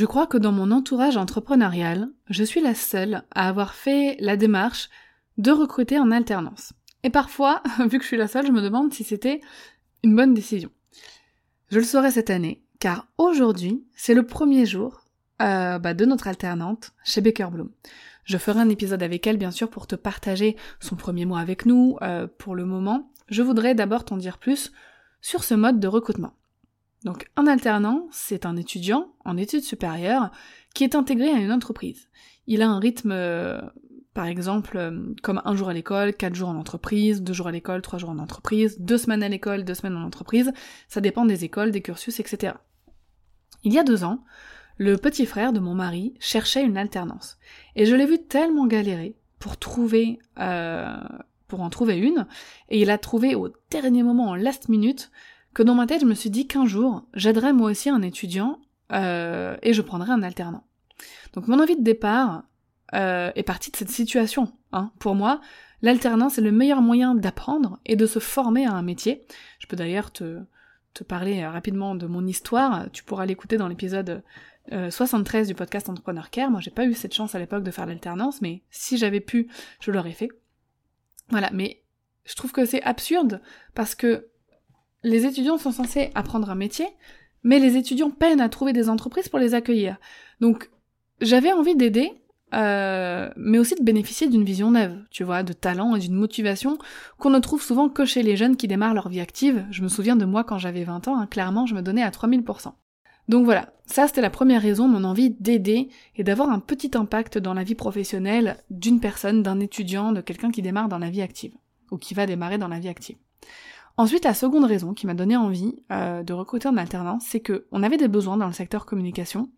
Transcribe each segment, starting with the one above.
Je crois que dans mon entourage entrepreneurial, je suis la seule à avoir fait la démarche de recruter en alternance. Et parfois, vu que je suis la seule, je me demande si c'était une bonne décision. Je le saurai cette année, car aujourd'hui, c'est le premier jour euh, bah, de notre alternante chez Baker Bloom. Je ferai un épisode avec elle, bien sûr, pour te partager son premier mois avec nous. Euh, pour le moment, je voudrais d'abord t'en dire plus sur ce mode de recrutement. Donc un alternant, c'est un étudiant en études supérieures qui est intégré à une entreprise. Il a un rythme, euh, par exemple, euh, comme un jour à l'école, quatre jours en entreprise, deux jours à l'école, trois jours en entreprise, deux semaines à l'école, deux semaines en entreprise. Ça dépend des écoles, des cursus, etc. Il y a deux ans, le petit frère de mon mari cherchait une alternance. Et je l'ai vu tellement galérer pour trouver, euh, pour en trouver une, et il a trouvé au dernier moment, en last minute, que dans ma tête, je me suis dit qu'un jour, j'aiderais moi aussi un étudiant euh, et je prendrais un alternant. Donc mon envie de départ euh, est partie de cette situation. Hein. Pour moi, l'alternance est le meilleur moyen d'apprendre et de se former à un métier. Je peux d'ailleurs te, te parler euh, rapidement de mon histoire. Tu pourras l'écouter dans l'épisode 73 du podcast Entrepreneur Care. Moi, j'ai pas eu cette chance à l'époque de faire l'alternance, mais si j'avais pu, je l'aurais fait. Voilà, mais je trouve que c'est absurde parce que les étudiants sont censés apprendre un métier, mais les étudiants peinent à trouver des entreprises pour les accueillir. Donc j'avais envie d'aider, euh, mais aussi de bénéficier d'une vision neuve, tu vois, de talent et d'une motivation qu'on ne trouve souvent que chez les jeunes qui démarrent leur vie active. Je me souviens de moi quand j'avais 20 ans, hein, clairement je me donnais à 3000%. Donc voilà, ça c'était la première raison, mon envie d'aider et d'avoir un petit impact dans la vie professionnelle d'une personne, d'un étudiant, de quelqu'un qui démarre dans la vie active, ou qui va démarrer dans la vie active. Ensuite, la seconde raison qui m'a donné envie euh, de recruter en alternance, c'est que on avait des besoins dans le secteur communication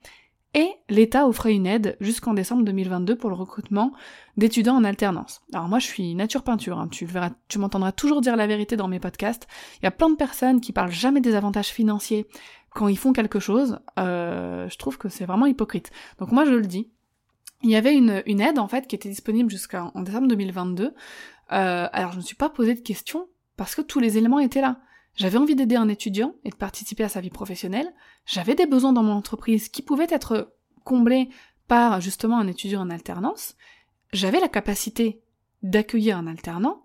et l'État offrait une aide jusqu'en décembre 2022 pour le recrutement d'étudiants en alternance. Alors moi, je suis nature peinture, hein, tu verras, tu m'entendras toujours dire la vérité dans mes podcasts. Il y a plein de personnes qui parlent jamais des avantages financiers quand ils font quelque chose. Euh, je trouve que c'est vraiment hypocrite. Donc moi, je le dis. Il y avait une, une aide en fait qui était disponible jusqu'en décembre 2022. Euh, alors je ne me suis pas posé de questions parce que tous les éléments étaient là. J'avais envie d'aider un étudiant et de participer à sa vie professionnelle, j'avais des besoins dans mon entreprise qui pouvaient être comblés par justement un étudiant en alternance, j'avais la capacité d'accueillir un alternant,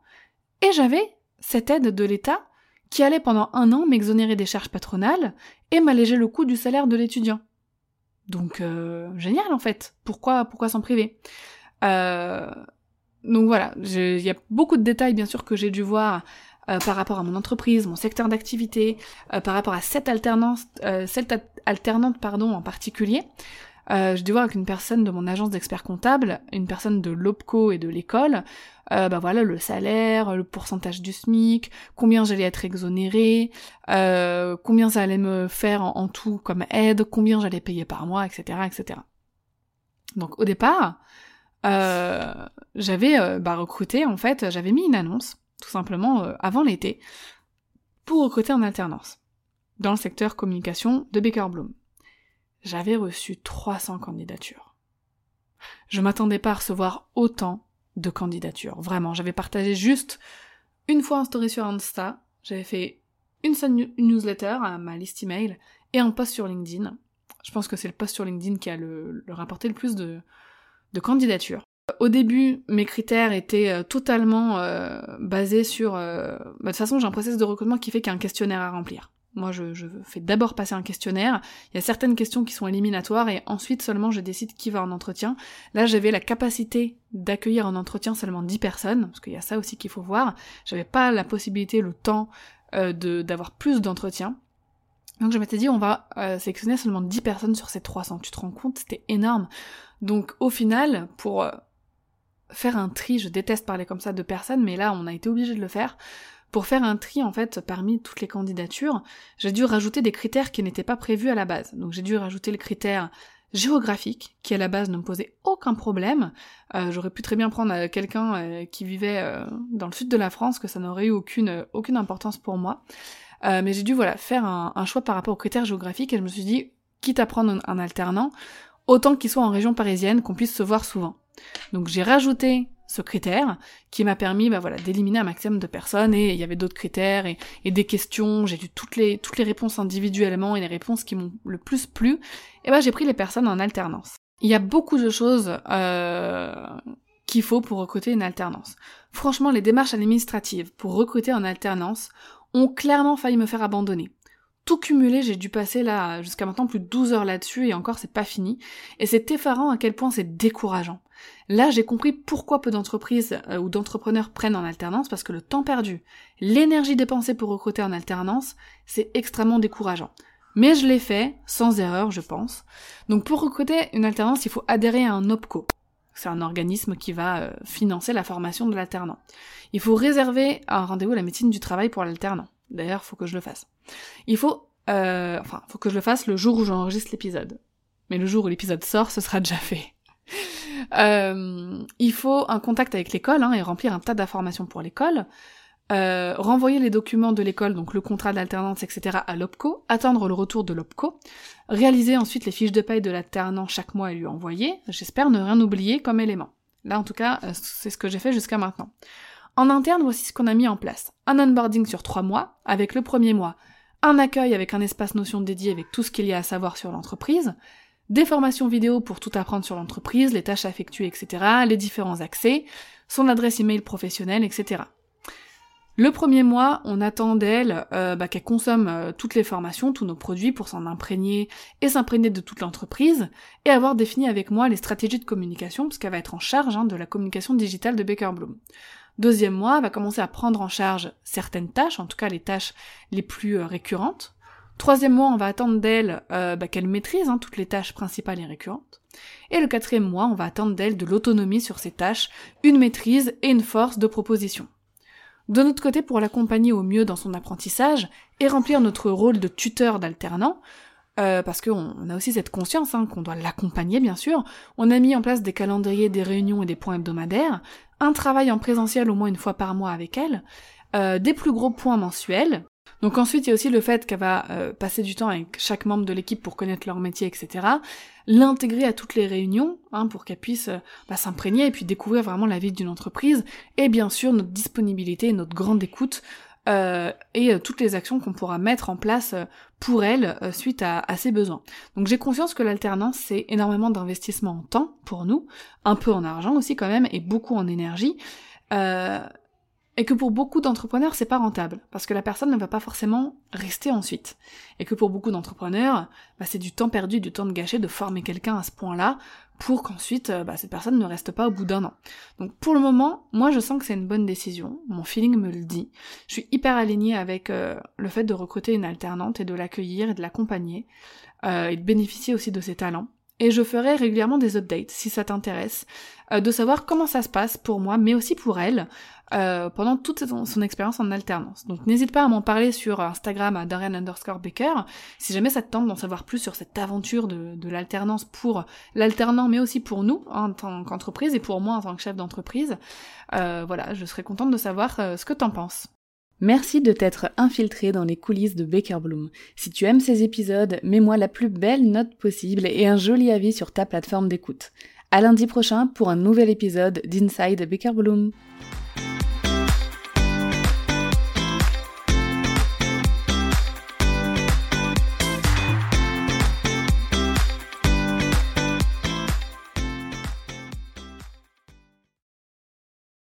et j'avais cette aide de l'État qui allait pendant un an m'exonérer des charges patronales et m'alléger le coût du salaire de l'étudiant. Donc euh, génial en fait. Pourquoi pourquoi s'en priver? Euh, Donc voilà, il y a beaucoup de détails bien sûr que j'ai dû voir euh, par rapport à mon entreprise, mon secteur d'activité, euh, par rapport à cette alternance, euh, cette alternante pardon en particulier. Euh, je dû voir avec une personne de mon agence d'experts comptables, une personne de l'OPCO et de l'école, bah voilà le salaire, le pourcentage du SMIC, combien j'allais être exonérée, combien ça allait me faire en, en tout comme aide, combien j'allais payer par mois, etc., etc. Donc au départ, j'avais bah, recruté en fait, j'avais mis une annonce tout simplement euh, avant l'été, pour recruter en alternance, dans le secteur communication de Baker Bloom. J'avais reçu 300 candidatures. Je m'attendais pas à recevoir autant de candidatures, vraiment. J'avais partagé juste une fois un sur Insta, j'avais fait une, newsletter à ma liste email et un post sur LinkedIn. Je pense que c'est le post sur LinkedIn qui a le, rapporté le plus de candidatures. Au début, mes critères étaient euh, totalement euh, basés sur... Euh, bah, de toute façon, j'ai un process de recrutement qui fait qu'il y a un questionnaire à remplir. Moi, je, je fais d'abord passer un questionnaire. Il y a certaines questions qui sont éliminatoires et ensuite seulement je décide qui va en entretien. Là, j'avais la capacité d'accueillir en entretien seulement 10 personnes, parce qu'il y a ça aussi qu'il faut voir. J'avais pas la possibilité, le temps de d'avoir plus d'entretiens. Donc je m'étais dit, on va sélectionner seulement 10 personnes sur ces 300. Tu te rends compte, c'était énorme. Donc au final, pour faire un tri, je déteste parler comme ça de personnes, mais là on a été obligé de le faire. Pour faire un tri en fait parmi toutes les candidatures, j'ai dû rajouter des critères qui n'étaient pas prévus à la base. Donc j'ai dû rajouter le critère géographique, qui à la base ne me posait aucun problème. Euh, j'aurais pu très bien prendre euh, quelqu'un euh, qui vivait dans le sud de la France, que ça n'aurait eu aucune, aucune importance pour moi. mais j'ai dû voilà faire un, choix par rapport aux critères géographiques et je me suis dit, quitte à prendre un alternant, autant qu'il soit en région parisienne, qu'on puisse se voir souvent. Donc j'ai rajouté ce critère qui m'a permis bah voilà d'éliminer un maximum de personnes et il y avait d'autres critères et, des questions. J'ai dû toutes les réponses individuellement et les réponses qui m'ont le plus plu. Et ben j'ai pris les personnes en alternance. Il y a beaucoup de choses euh, qu'il faut pour recruter une alternance. Franchement les démarches administratives pour recruter en alternance ont clairement failli me faire abandonner. Tout cumulé, j'ai dû passer là jusqu'à maintenant plus de 12 heures là-dessus et encore c'est pas fini. Et c'est effarant à quel point c'est décourageant. Là, j'ai compris pourquoi peu d'entreprises euh, ou d'entrepreneurs prennent en alternance parce que le temps perdu, l'énergie dépensée pour recruter en alternance, c'est extrêmement décourageant. Mais je l'ai fait sans erreur, je pense. Donc pour recruter une alternance, il faut adhérer à un OPCO. C'est un organisme qui va euh, financer la formation de l'alternant. Il faut réserver un rendez-vous à la médecine du travail pour l'alternant. D'ailleurs, faut que je le fasse. Il faut, euh, enfin, faut que je le fasse le jour où j'enregistre l'épisode. Mais le jour où l'épisode sort, ce sera déjà fait. Euh, il faut un contact avec l'école hein, et remplir un tas d'informations pour l'école. Euh, renvoyer les documents de l'école, donc le contrat d'alternance, etc. à l'OPCO, attendre le retour de l'OPCO, réaliser ensuite les fiches de paye de l'alternant chaque mois et lui envoyer. J'espère ne rien oublier comme élément. Là, en tout cas, euh, c'est ce que j'ai fait jusqu'à maintenant. En interne, voici ce qu'on a mis en place. Un onboarding sur trois mois, avec le premier mois un accueil avec un espace notion dédié avec tout ce qu'il y a à savoir sur l'entreprise, des formations vidéo pour tout apprendre sur l'entreprise, les tâches à effectuer, etc., les différents accès, son adresse email professionnelle, etc. Le premier mois, on attend d'elle euh, bah, qu'elle consomme euh, toutes les formations, tous nos produits pour s'en imprégner et s'imprégner de toute l'entreprise et avoir défini avec moi les stratégies de communication parce qu'elle va être en charge hein, de la communication digitale de Baker Bloom. Deuxième mois, elle va commencer à prendre en charge certaines tâches, en tout cas les tâches les plus euh, récurrentes. Troisième mois, on va attendre d'elle euh, bah, qu'elle maîtrise hein, toutes les tâches principales et récurrentes. Et le quatrième mois, on va attendre d'elle de l'autonomie sur ces tâches, une maîtrise et une force de proposition. De notre côté, pour l'accompagner au mieux dans son apprentissage et remplir notre rôle de tuteur d'alternant, euh, parce qu'on a aussi cette conscience hein, qu'on doit l'accompagner bien sûr. On a mis en place des calendriers, des réunions et des points hebdomadaires, un travail en présentiel au moins une fois par mois avec elle, euh, des plus gros points mensuels. Donc ensuite il y a aussi le fait qu'elle va euh, passer du temps avec chaque membre de l'équipe pour connaître leur métier, etc. L'intégrer à toutes les réunions hein, pour qu'elle puisse bah, s'imprégner et puis découvrir vraiment la vie d'une entreprise. Et bien sûr notre disponibilité notre grande écoute euh, et euh, toutes les actions qu'on pourra mettre en place euh, pour elle suite à, ses besoins. Donc j'ai conscience que l'alternance c'est énormément d'investissement en temps pour nous, un peu en argent aussi quand même et beaucoup en énergie. Et que pour beaucoup d'entrepreneurs c'est pas rentable parce que la personne ne va pas forcément rester ensuite et que pour beaucoup d'entrepreneurs bah, c'est du temps perdu du temps de gâcher de former quelqu'un à ce point-là pour qu'ensuite euh, bah, cette personne ne reste pas au bout d'un an. Donc pour le moment, moi je sens que c'est une bonne décision, mon feeling me le dit. Je suis hyper alignée avec euh, le fait de recruter une alternante et de l'accueillir et de l'accompagner euh, et de bénéficier aussi de ses talents. Et je ferai régulièrement des updates si ça t'intéresse, de savoir comment ça se passe pour moi, mais aussi pour elle, euh, pendant toute son, expérience en alternance. Donc n'hésite pas à m'en parler sur Instagram à Darian underscore Baker, si jamais ça te tente d'en savoir plus sur cette aventure de, l'alternance pour l'alternant, mais aussi pour nous en tant qu'entreprise et pour moi en tant que chef d'entreprise. Euh, voilà, je serais contente de savoir euh, ce que t'en penses. Merci de t'être infiltré dans les coulisses de Baker Bloom. Si tu aimes ces épisodes, mets-moi la plus belle note possible et un joli avis sur ta plateforme d'écoute. À lundi prochain pour un nouvel épisode d'Inside Baker Bloom.